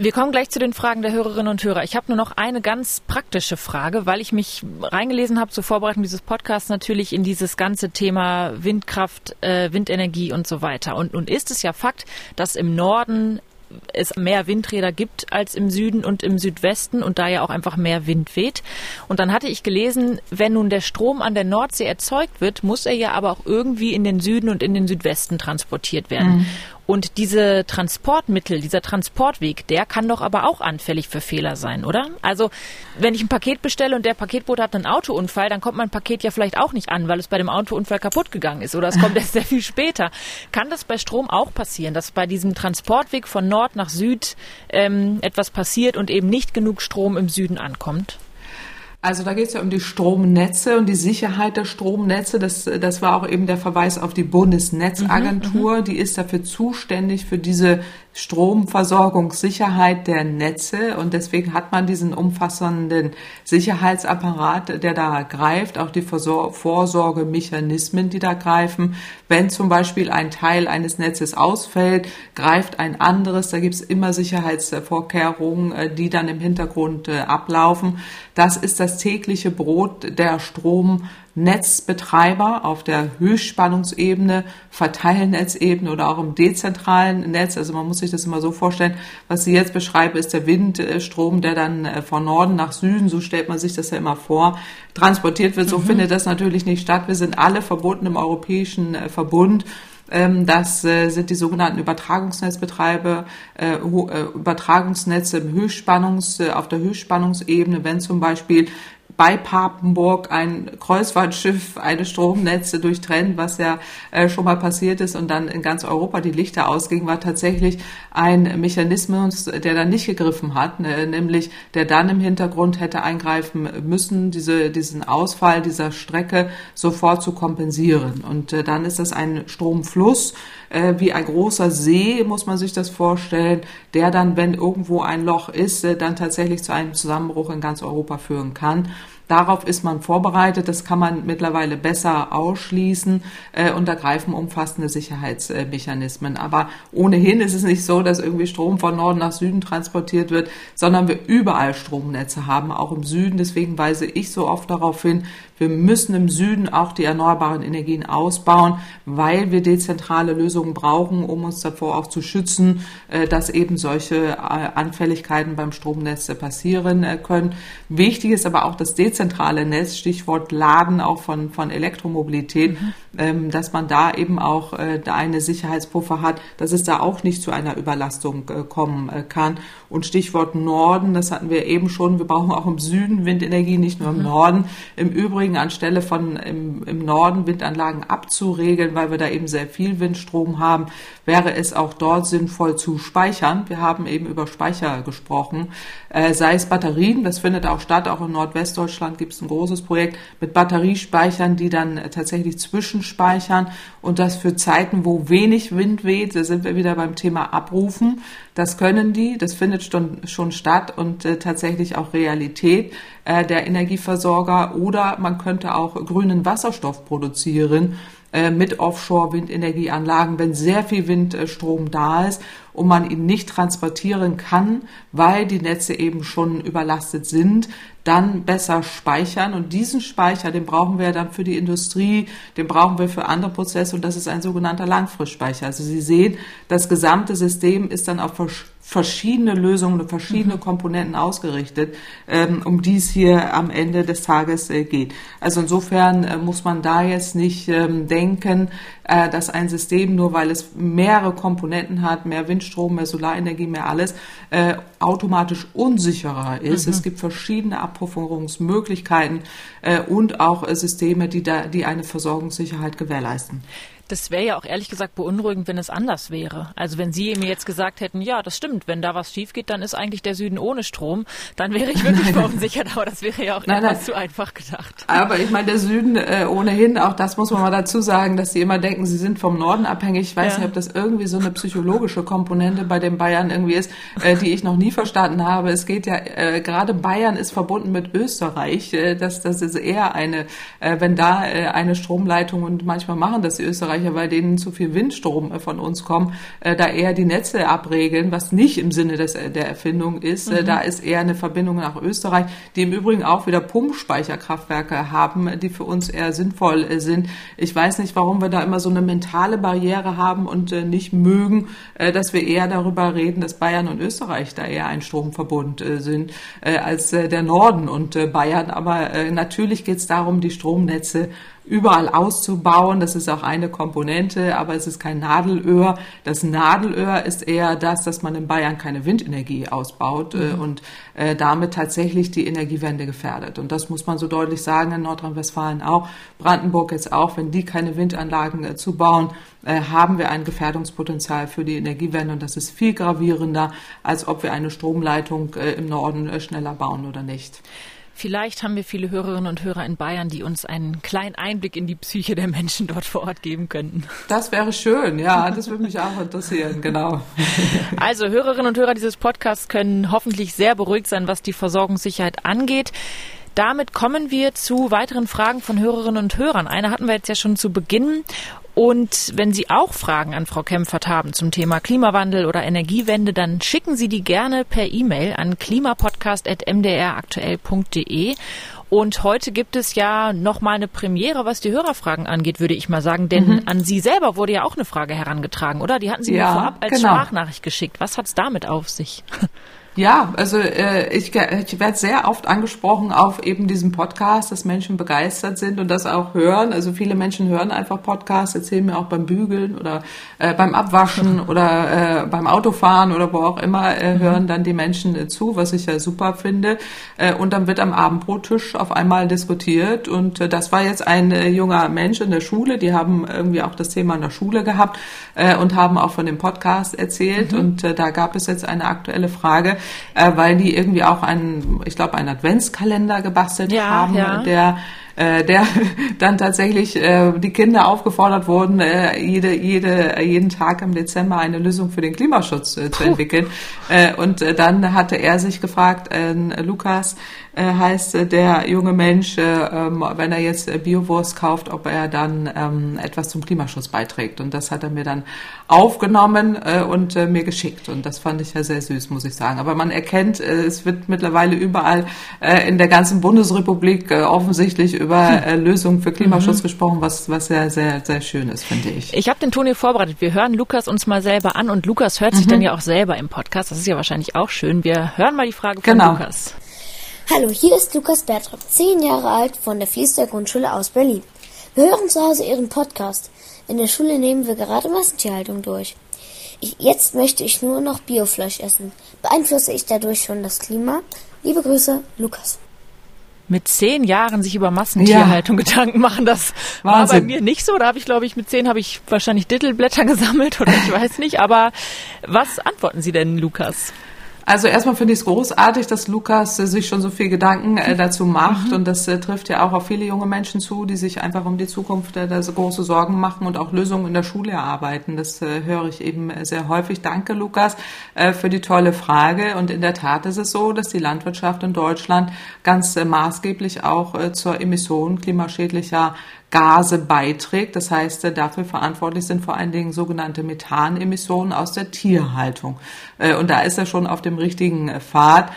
Wir kommen gleich zu den Fragen der Hörerinnen und Hörer. Ich habe nur noch eine ganz praktische Frage, weil ich mich reingelesen habe zur Vorbereitung dieses Podcasts natürlich in dieses ganze Thema Windkraft, äh, Windenergie und so weiter. Und nun ist es ja Fakt, dass im Norden es mehr Windräder gibt als im Süden und im Südwesten und da ja auch einfach mehr Wind weht. Und dann hatte ich gelesen, wenn nun der Strom an der Nordsee erzeugt wird, muss er ja aber auch irgendwie in den Süden und in den Südwesten transportiert werden. Mhm. Und diese Transportmittel, dieser Transportweg, der kann doch aber auch anfällig für Fehler sein, oder? Also, wenn ich ein Paket bestelle und der Paketbote hat einen Autounfall, dann kommt mein Paket ja vielleicht auch nicht an, weil es bei dem Autounfall kaputt gegangen ist oder es kommt erst sehr viel später. Kann das bei Strom auch passieren, dass bei diesem Transportweg von Nord nach Süd ähm, etwas passiert und eben nicht genug Strom im Süden ankommt? Also da geht es ja um die Stromnetze und die Sicherheit der Stromnetze. Das, das war auch eben der Verweis auf die Bundesnetzagentur. Mhm, mhm. die ist dafür zuständig für diese Stromversorgungssicherheit der Netze. Und deswegen hat man diesen umfassenden Sicherheitsapparat, der da greift, auch die Vorsorgemechanismen, die da greifen. Wenn zum Beispiel ein Teil eines Netzes ausfällt, greift ein anderes. Da gibt es immer Sicherheitsvorkehrungen, äh, die dann im Hintergrund äh, ablaufen. Das ist das tägliche Brot der Stromnetzbetreiber auf der Höchstspannungsebene, Verteilnetzebene oder auch im dezentralen Netz. Also man muss sich das immer so vorstellen, was Sie jetzt beschreiben, ist der Windstrom, der dann äh, von Norden nach Süden, so stellt man sich das ja immer vor, transportiert wird. So mhm. findet das natürlich nicht statt. Wir sind alle verbunden im europäischen äh, Verbund. Ähm, das äh, sind die sogenannten Übertragungsnetzbetreiber, äh, äh, Übertragungsnetze im Höchstspannungs, auf der Höchstspannungsebene, wenn zum Beispiel bei Papenburg ein Kreuzfahrtschiff eine Stromnetze durchtrennt, was ja äh, schon mal passiert ist und dann in ganz Europa die Lichter ausging, war tatsächlich ein Mechanismus, der dann nicht gegriffen hat, ne, nämlich der dann im Hintergrund hätte eingreifen müssen, diese, diesen Ausfall dieser Strecke sofort zu kompensieren. Und äh, dann ist das ein Stromfluss, äh, wie ein großer See, muss man sich das vorstellen, der dann, wenn irgendwo ein Loch ist, äh, dann tatsächlich zu einem Zusammenbruch in ganz Europa führen kann. Darauf ist man vorbereitet, das kann man mittlerweile besser ausschließen äh, und da greifen umfassende Sicherheitsmechanismen. Aber ohnehin ist es nicht so, dass irgendwie Strom von Norden nach Süden transportiert wird, sondern wir überall Stromnetze haben, auch im Süden. Deswegen weise ich so oft darauf hin, wir müssen im Süden auch die erneuerbaren Energien ausbauen, weil wir dezentrale Lösungen brauchen, um uns davor auch zu schützen, äh, dass eben solche äh, Anfälligkeiten beim Stromnetz passieren äh, können. Wichtig ist aber auch das dezentrale Netz, Stichwort Laden auch von, von Elektromobilität, mhm. Ähm, dass man da eben auch eine Sicherheitspuffer hat, dass es da auch nicht zu einer Überlastung kommen kann. Und Stichwort Norden, das hatten wir eben schon, wir brauchen auch im Süden Windenergie, nicht nur im mhm. Norden. Im Übrigen anstelle von im, im Norden Windanlagen abzuregeln, weil wir da eben sehr viel Windstrom haben, wäre es auch dort sinnvoll zu speichern. Wir haben eben über Speicher gesprochen, äh, sei es Batterien, das findet auch statt, auch in Nordwestdeutschland gibt es ein großes Projekt mit Batteriespeichern, die dann äh, tatsächlich zwischenspeichern und das für Zeiten, wo wenig Wind weht, da sind wir wieder beim Thema Abrufen. Das können die, das findet schon, schon statt und äh, tatsächlich auch Realität äh, der Energieversorger. Oder man könnte auch grünen Wasserstoff produzieren mit Offshore-Windenergieanlagen, wenn sehr viel Windstrom da ist und man ihn nicht transportieren kann, weil die Netze eben schon überlastet sind, dann besser speichern. Und diesen Speicher, den brauchen wir dann für die Industrie, den brauchen wir für andere Prozesse und das ist ein sogenannter Langfristspeicher. Also Sie sehen, das gesamte System ist dann auf verschiedene Lösungen, verschiedene mhm. Komponenten ausgerichtet, ähm, um die es hier am Ende des Tages äh, geht. Also insofern äh, muss man da jetzt nicht ähm, denken, äh, dass ein System, nur weil es mehrere Komponenten hat, mehr Windstrom, mehr Solarenergie, mehr alles, äh, automatisch unsicherer ist. Mhm. Es gibt verschiedene Abpufferungsmöglichkeiten äh, und auch äh, Systeme, die, da, die eine Versorgungssicherheit gewährleisten. Das wäre ja auch ehrlich gesagt beunruhigend, wenn es anders wäre. Also wenn Sie mir jetzt gesagt hätten, ja, das stimmt, wenn da was schief geht, dann ist eigentlich der Süden ohne Strom, dann wäre ich wirklich verunsichert, aber das wäre ja auch nein, etwas nein. zu einfach gedacht. Aber ich meine, der Süden äh, ohnehin, auch das muss man mal dazu sagen, dass Sie immer denken, Sie sind vom Norden abhängig. Ich weiß ja. nicht, ob das irgendwie so eine psychologische Komponente bei den Bayern irgendwie ist, äh, die ich noch nie verstanden habe. Es geht ja, äh, gerade Bayern ist verbunden mit Österreich. Äh, das, das ist eher eine, äh, wenn da äh, eine Stromleitung und manchmal machen das die Österreicher Österreicher, weil denen zu viel Windstrom äh, von uns kommt, äh, da eher die Netze abregeln, was nicht im Sinne des, äh, der Erfindung ist. Mhm. Da ist eher eine Verbindung nach Österreich, die im Übrigen auch wieder Pumpspeicherkraftwerke haben, die für uns eher sinnvoll sind. Ich weiß nicht, warum wir da immer so eine mentale Barriere haben und nicht mögen, dass wir eher darüber reden, dass Bayern und Österreich da eher ein Stromverbund sind als der Norden und Bayern. Aber natürlich geht es darum, die Stromnetze überall auszubauen. Das ist auch eine Komponente, aber es ist kein Nadelöhr. Das Nadelöhr ist eher das, dass man in Bayern keine Windenergie ausbaut äh, mhm. und äh, damit tatsächlich die Energiewende gefährdet. Und das muss man so deutlich sagen in Nordrhein-Westfalen auch, Brandenburg jetzt auch, wenn die keine Windanlagen äh, zubauen, äh, haben wir ein Gefährdungspotenzial für die Energiewende und das ist viel gravierender, als ob wir eine Stromleitung im Norden schneller bauen oder nicht. Vielleicht haben wir viele Hörerinnen und Hörer in Bayern, die uns einen kleinen Einblick in die Psyche der Menschen dort vor Ort geben könnten. Das wäre schön, ja, das würde mich auch interessieren, genau. Also Hörerinnen und Hörer dieses Podcasts können hoffentlich sehr beruhigt sein, was die Versorgungssicherheit angeht. Damit kommen wir zu weiteren Fragen von Hörerinnen und Hörern. Eine hatten wir jetzt ja schon zu Beginn. Und wenn Sie auch Fragen an Frau Kempfert haben zum Thema Klimawandel oder Energiewende, dann schicken Sie die gerne per E-Mail an klimapodcast.mdraktuell.de. Und heute gibt es ja nochmal eine Premiere, was die Hörerfragen angeht, würde ich mal sagen. Denn mhm. an Sie selber wurde ja auch eine Frage herangetragen, oder? Die hatten Sie ja, mir vorab als genau. Sprachnachricht geschickt. Was hat's damit auf sich? Ja, also äh, ich, ich werde sehr oft angesprochen auf eben diesem Podcast, dass Menschen begeistert sind und das auch hören. Also viele Menschen hören einfach Podcasts, erzählen mir auch beim Bügeln oder äh, beim Abwaschen oder äh, beim Autofahren oder wo auch immer äh, mhm. hören dann die Menschen äh, zu, was ich ja super finde. Äh, und dann wird am Abendbrottisch auf einmal diskutiert und äh, das war jetzt ein äh, junger Mensch in der Schule, die haben irgendwie auch das Thema in der Schule gehabt äh, und haben auch von dem Podcast erzählt mhm. und äh, da gab es jetzt eine aktuelle Frage äh, weil die irgendwie auch einen, ich glaube, einen Adventskalender gebastelt ja, haben, ja. der äh, der dann tatsächlich äh, die Kinder aufgefordert wurden, äh, jede, jede, jeden Tag im Dezember eine Lösung für den Klimaschutz äh, zu entwickeln. Äh, und äh, dann hatte er sich gefragt, äh, Lukas, heißt äh, der junge Mensch, äh, ähm, wenn er jetzt Biowurst kauft, ob er dann ähm, etwas zum Klimaschutz beiträgt. Und das hat er mir dann aufgenommen und mir geschickt. Und das fand ich ja sehr süß, muss ich sagen. Aber man erkennt, es wird mittlerweile überall in der ganzen Bundesrepublik offensichtlich über Lösungen für Klimaschutz mhm. gesprochen, was, was sehr, sehr, sehr schön ist, finde ich. Ich habe den Ton hier vorbereitet. Wir hören Lukas uns mal selber an und Lukas hört sich mhm. dann ja auch selber im Podcast. Das ist ja wahrscheinlich auch schön. Wir hören mal die Frage von genau. Lukas. Hallo, hier ist Lukas Bertram, zehn Jahre alt von der Fließter Grundschule aus Berlin. Wir hören zu Hause Ihren Podcast. In der Schule nehmen wir gerade Massentierhaltung durch. Ich, jetzt möchte ich nur noch Biofleisch essen. Beeinflusse ich dadurch schon das Klima? Liebe Grüße, Lukas. Mit zehn Jahren sich über Massentierhaltung ja. Gedanken machen, das Wahnsinn. war bei mir nicht so. Da habe ich, glaube ich, mit zehn habe ich wahrscheinlich Dittelblätter gesammelt oder ich weiß nicht. Aber was antworten Sie denn, Lukas? Also erstmal finde ich es großartig, dass Lukas äh, sich schon so viel Gedanken äh, dazu macht. Mhm. Und das äh, trifft ja auch auf viele junge Menschen zu, die sich einfach um die Zukunft äh, so große Sorgen machen und auch Lösungen in der Schule erarbeiten. Das äh, höre ich eben sehr häufig. Danke, Lukas, äh, für die tolle Frage. Und in der Tat ist es so, dass die Landwirtschaft in Deutschland ganz äh, maßgeblich auch äh, zur Emission klimaschädlicher Gase beiträgt. Das heißt, äh, dafür verantwortlich sind vor allen Dingen sogenannte Methanemissionen aus der Tierhaltung. Äh, und da ist er schon auf dem richtigen äh, Pfad.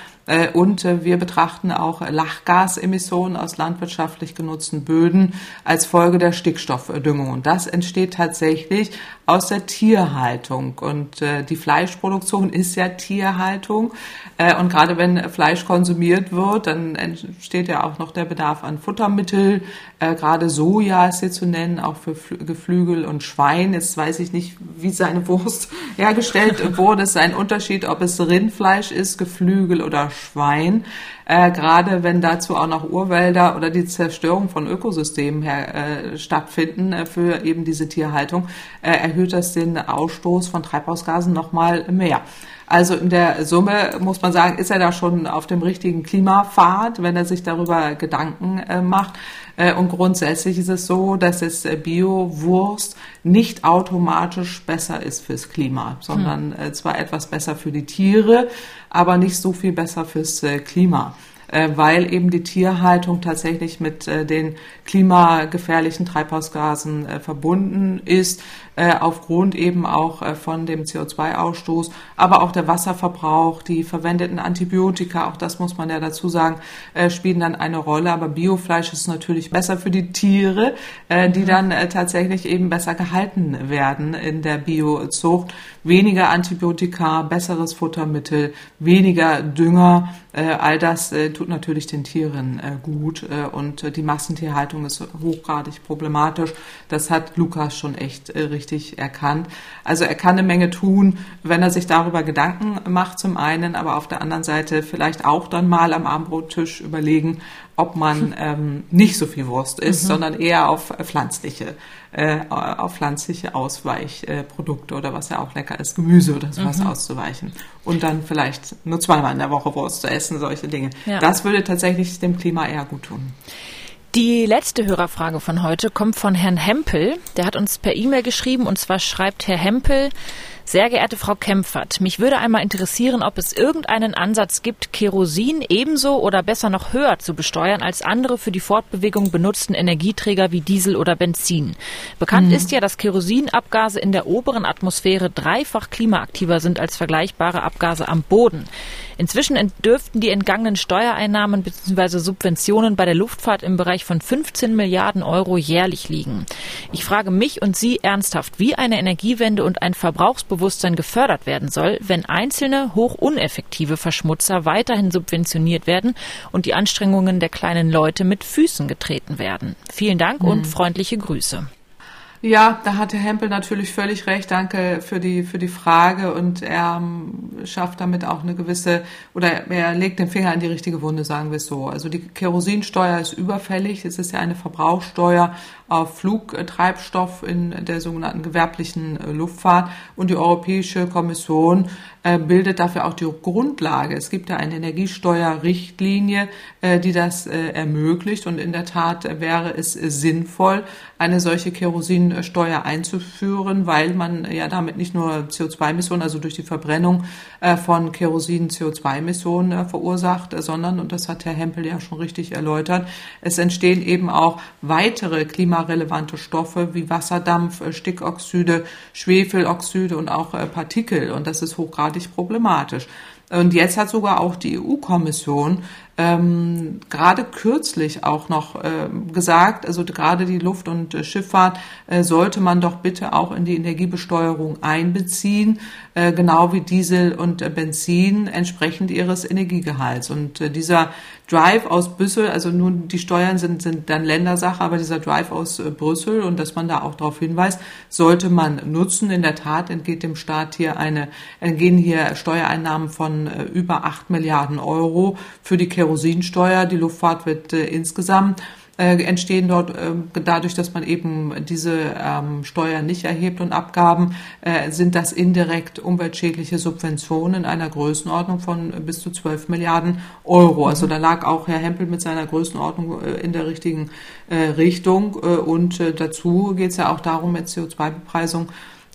Und wir betrachten auch Lachgasemissionen aus landwirtschaftlich genutzten Böden als Folge der Stickstoffdüngung. Und das entsteht tatsächlich aus der Tierhaltung. Und äh, die Fleischproduktion ist ja Tierhaltung. Äh, und gerade wenn Fleisch konsumiert wird, dann entsteht ja auch noch der Bedarf an Futtermittel. Äh, gerade Soja ist hier zu nennen, auch für Fl Geflügel und Schwein. Jetzt weiß ich nicht, wie seine Wurst hergestellt wurde. Es ist ein Unterschied, ob es Rindfleisch ist, Geflügel oder Schwein. Äh, gerade wenn dazu auch noch Urwälder oder die Zerstörung von Ökosystemen her, äh, stattfinden äh, für eben diese Tierhaltung, äh, erhöht das den Ausstoß von Treibhausgasen nochmal mehr. Also in der Summe muss man sagen, ist er da schon auf dem richtigen Klimapfad, wenn er sich darüber Gedanken äh, macht. Äh, und grundsätzlich ist es so, dass es äh, Bio-Wurst nicht automatisch besser ist fürs Klima, sondern hm. äh, zwar etwas besser für die Tiere, aber nicht so viel besser fürs äh, Klima weil eben die Tierhaltung tatsächlich mit den klimagefährlichen Treibhausgasen verbunden ist äh, aufgrund eben auch äh, von dem CO2-Ausstoß, aber auch der Wasserverbrauch, die verwendeten Antibiotika, auch das muss man ja dazu sagen, äh, spielen dann eine Rolle. Aber Biofleisch ist natürlich besser für die Tiere, äh, die dann äh, tatsächlich eben besser gehalten werden in der Biozucht. Weniger Antibiotika, besseres Futtermittel, weniger Dünger, äh, all das äh, tut natürlich den Tieren äh, gut und die Massentierhaltung ist hochgradig problematisch. Das hat Lukas schon echt richtig richtig erkannt. Also er kann eine Menge tun, wenn er sich darüber Gedanken macht zum einen, aber auf der anderen Seite vielleicht auch dann mal am Abendbrottisch überlegen, ob man ähm, nicht so viel Wurst isst, mhm. sondern eher auf pflanzliche, äh, auf pflanzliche Ausweichprodukte oder was ja auch lecker ist, Gemüse oder sowas mhm. auszuweichen. Und dann vielleicht nur zweimal in der Woche Wurst zu essen, solche Dinge. Ja. Das würde tatsächlich dem Klima eher gut tun. Die letzte Hörerfrage von heute kommt von Herrn Hempel. Der hat uns per E-Mail geschrieben und zwar schreibt Herr Hempel, sehr geehrte Frau Kempfert, mich würde einmal interessieren, ob es irgendeinen Ansatz gibt, Kerosin ebenso oder besser noch höher zu besteuern als andere für die Fortbewegung benutzten Energieträger wie Diesel oder Benzin. Bekannt mhm. ist ja, dass Kerosinabgase in der oberen Atmosphäre dreifach klimaaktiver sind als vergleichbare Abgase am Boden. Inzwischen dürften die entgangenen Steuereinnahmen bzw. Subventionen bei der Luftfahrt im Bereich von 15 Milliarden Euro jährlich liegen. Ich frage mich und Sie ernsthaft, wie eine Energiewende und ein Verbrauchsbewusstsein Bewusstsein gefördert werden soll, wenn einzelne hochuneffektive Verschmutzer weiterhin subventioniert werden und die Anstrengungen der kleinen Leute mit Füßen getreten werden. Vielen Dank mhm. und freundliche Grüße. Ja, da hat Herr Hempel natürlich völlig recht. Danke für die, für die Frage. Und er ähm, schafft damit auch eine gewisse, oder er legt den Finger in die richtige Wunde, sagen wir es so. Also die Kerosinsteuer ist überfällig. Es ist ja eine Verbrauchssteuer auf Flugtreibstoff in der sogenannten gewerblichen äh, Luftfahrt. Und die Europäische Kommission äh, bildet dafür auch die Grundlage. Es gibt ja eine Energiesteuerrichtlinie, äh, die das ermöglicht. Und in der Tat wäre es sinnvoll, eine solche Kerosinsteuer einzuführen, weil man ja damit nicht nur CO2-Emissionen, also durch die Verbrennung von Kerosin CO2-Emissionen verursacht, sondern, und das hat Herr Hempel ja schon richtig erläutert, es entstehen eben auch weitere Klima klimarelevante Stoffe wie Wasserdampf, äh, Stickoxide, Schwefeloxide und auch äh, Partikel. Und das ist hochgradig problematisch. Und jetzt hat sogar auch die EU-Kommission ähm, gerade kürzlich auch noch äh, gesagt, also gerade die Luft- und äh, Schifffahrt äh, sollte man doch bitte auch in die Energiebesteuerung einbeziehen, äh, genau wie Diesel und äh, Benzin entsprechend ihres Energiegehalts. Und äh, dieser Drive aus Brüssel, also nun die Steuern sind, sind dann Ländersache, aber dieser Drive aus Brüssel und dass man da auch darauf hinweist, sollte man nutzen. In der Tat entgeht dem Staat hier eine, entgehen hier Steuereinnahmen von über acht Milliarden Euro für die Kerosin Kerosinsteuer. Die Luftfahrt wird insgesamt äh, entstehen dort äh, dadurch, dass man eben diese ähm, Steuern nicht erhebt und Abgaben, äh, sind das indirekt umweltschädliche Subventionen in einer Größenordnung von bis zu 12 Milliarden Euro. Also da lag auch Herr Hempel mit seiner Größenordnung äh, in der richtigen äh, Richtung. Äh, und dazu geht es ja auch darum, mit CO2-Bepreisung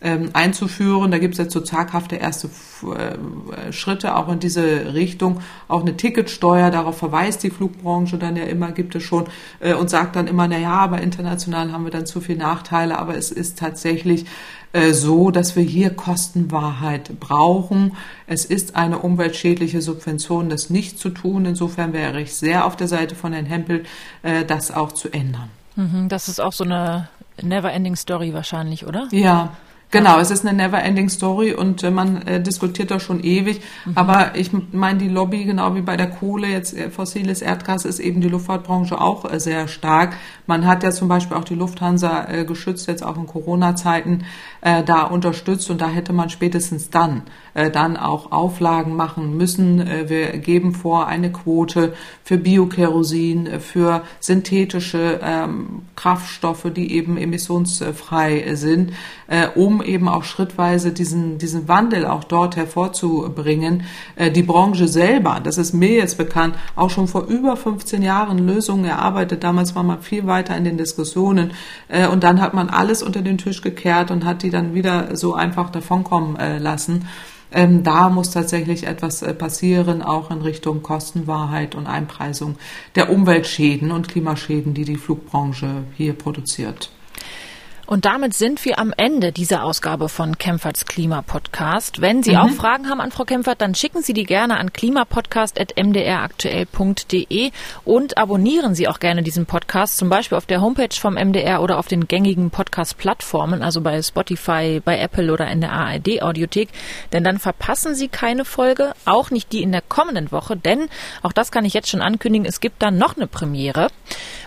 ähm, einzuführen. Da gibt es jetzt so zaghafte erste äh, Schritte auch in diese Richtung. Auch eine Ticketsteuer, darauf verweist die Flugbranche dann ja immer, gibt es schon äh, und sagt dann immer, na ja, aber international haben wir dann zu viele Nachteile. Aber es ist tatsächlich äh, so, dass wir hier Kostenwahrheit brauchen. Es ist eine umweltschädliche Subvention, das nicht zu tun. Insofern wäre ich sehr auf der Seite von Herrn Hempel, äh, das auch zu ändern. Mhm, das ist auch so eine Never-Ending Story wahrscheinlich, oder? Ja, Genau, es ist eine never-ending Story und äh, man äh, diskutiert doch schon ewig. Mhm. Aber ich meine, die Lobby, genau wie bei der Kohle, jetzt äh, fossiles Erdgas, ist eben die Luftfahrtbranche auch äh, sehr stark. Man hat ja zum Beispiel auch die Lufthansa äh, geschützt, jetzt auch in Corona-Zeiten äh, da unterstützt und da hätte man spätestens dann äh, dann auch Auflagen machen müssen. Äh, wir geben vor eine Quote für Biokerosin, äh, für synthetische ähm, Kraftstoffe, die eben emissionsfrei sind, äh, um eben auch schrittweise diesen, diesen Wandel auch dort hervorzubringen. Äh, die Branche selber, das ist mir jetzt bekannt, auch schon vor über 15 Jahren Lösungen erarbeitet. Damals war man viel weiter in den Diskussionen äh, und dann hat man alles unter den Tisch gekehrt und hat die dann wieder so einfach davonkommen äh, lassen. Ähm, da muss tatsächlich etwas äh, passieren, auch in Richtung Kostenwahrheit und Einpreisung der Umweltschäden und Klimaschäden, die die Flugbranche hier produziert. Und damit sind wir am Ende dieser Ausgabe von Kempferts Klimapodcast. Wenn Sie mhm. auch Fragen haben an Frau Kempfert, dann schicken Sie die gerne an klimapodcast.mdraktuell.de und abonnieren Sie auch gerne diesen Podcast, zum Beispiel auf der Homepage vom MDR oder auf den gängigen Podcast-Plattformen, also bei Spotify, bei Apple oder in der ARD-Audiothek. Denn dann verpassen Sie keine Folge, auch nicht die in der kommenden Woche, denn auch das kann ich jetzt schon ankündigen, es gibt dann noch eine Premiere.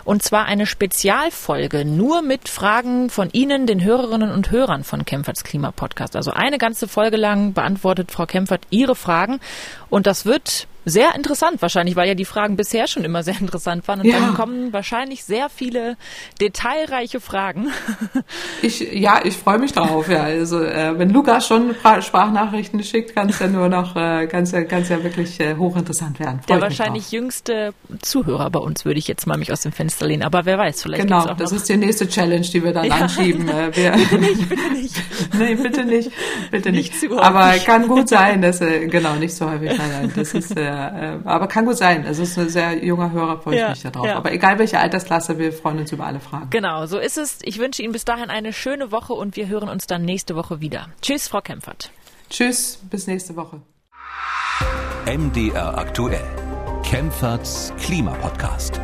Und zwar eine Spezialfolge nur mit Fragen von von Ihnen, den Hörerinnen und Hörern von Kempferts Klimapodcast. Also eine ganze Folge lang beantwortet Frau Kempfert Ihre Fragen und das wird sehr interessant wahrscheinlich, weil ja die Fragen bisher schon immer sehr interessant waren. Und ja. dann kommen wahrscheinlich sehr viele detailreiche Fragen. Ich, ja, ich freue mich drauf. Ja, also äh, wenn Lukas schon Sprachnachrichten schickt, kann es ja nur noch, äh, kann's ja, kann's ja wirklich äh, hochinteressant werden. Freu Der wahrscheinlich jüngste Zuhörer bei uns würde ich jetzt mal mich aus dem Fenster lehnen. Aber wer weiß, vielleicht Genau, auch das ist die nächste Challenge, die wir dann ja. anschieben. Äh, bitte nicht, bitte nicht. nee, bitte nicht, bitte nicht. nicht zu häufig. Aber kann gut sein, dass äh, genau nicht so häufig. Nein, nein, das ist äh, äh, aber kann gut sein. Es ist ein sehr junger Hörer, freue ich ja, mich darauf. Ja. Aber egal welche Altersklasse, wir freuen uns über alle Fragen. Genau, so ist es. Ich wünsche Ihnen bis dahin eine schöne Woche und wir hören uns dann nächste Woche wieder. Tschüss, Frau Kempfert. Tschüss, bis nächste Woche. MDR aktuell. Kempferts Klimapodcast.